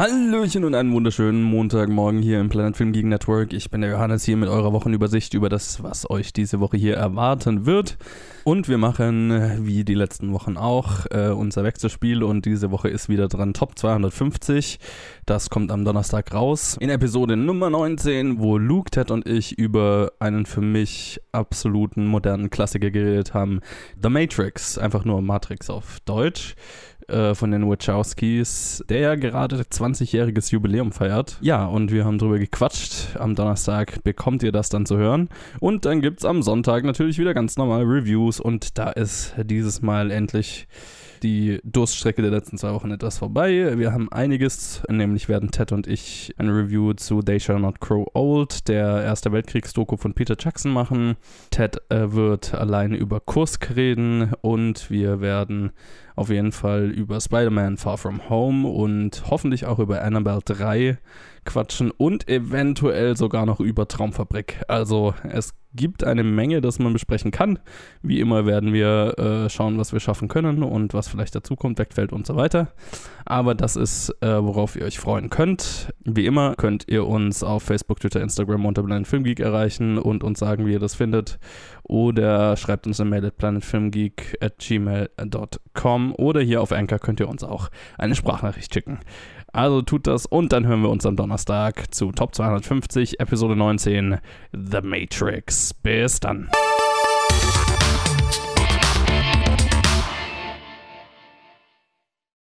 Hallöchen und einen wunderschönen Montagmorgen hier im Planet Film Geek Network. Ich bin der Johannes hier mit eurer Wochenübersicht über das, was euch diese Woche hier erwarten wird. Und wir machen, wie die letzten Wochen auch, äh, unser Wechselspiel und diese Woche ist wieder dran Top 250. Das kommt am Donnerstag raus. In Episode Nummer 19, wo Luke, Ted und ich über einen für mich absoluten modernen Klassiker geredet haben. The Matrix, einfach nur Matrix auf Deutsch. Äh, von den Wachowskis, der ja gerade 20-jähriges Jubiläum feiert. Ja, und wir haben drüber gequatscht. Am Donnerstag bekommt ihr das dann zu hören. Und dann gibt es am Sonntag natürlich wieder ganz normal Reviews. Und da ist dieses Mal endlich die Durststrecke der letzten zwei Wochen etwas vorbei. Wir haben einiges, nämlich werden Ted und ich ein Review zu They Shall Not Grow Old, der Erste Weltkriegsdoku von Peter Jackson machen. Ted äh, wird alleine über Kursk reden und wir werden auf jeden Fall über Spider-Man Far From Home und hoffentlich auch über Annabelle 3 quatschen und eventuell sogar noch über Traumfabrik. Also es gibt eine Menge, das man besprechen kann. Wie immer werden wir äh, schauen, was wir schaffen können und was vielleicht dazukommt, wegfällt und so weiter. Aber das ist, äh, worauf ihr euch freuen könnt. Wie immer könnt ihr uns auf Facebook, Twitter, Instagram unter Planet Filmgeek erreichen und uns sagen, wie ihr das findet. Oder schreibt uns eine Mail at planetfilmgeek at gmail.com oder hier auf Anchor könnt ihr uns auch eine Sprachnachricht schicken. Also tut das und dann hören wir uns am Donnerstag zu Top 250, Episode 19, The Matrix. Bis dann.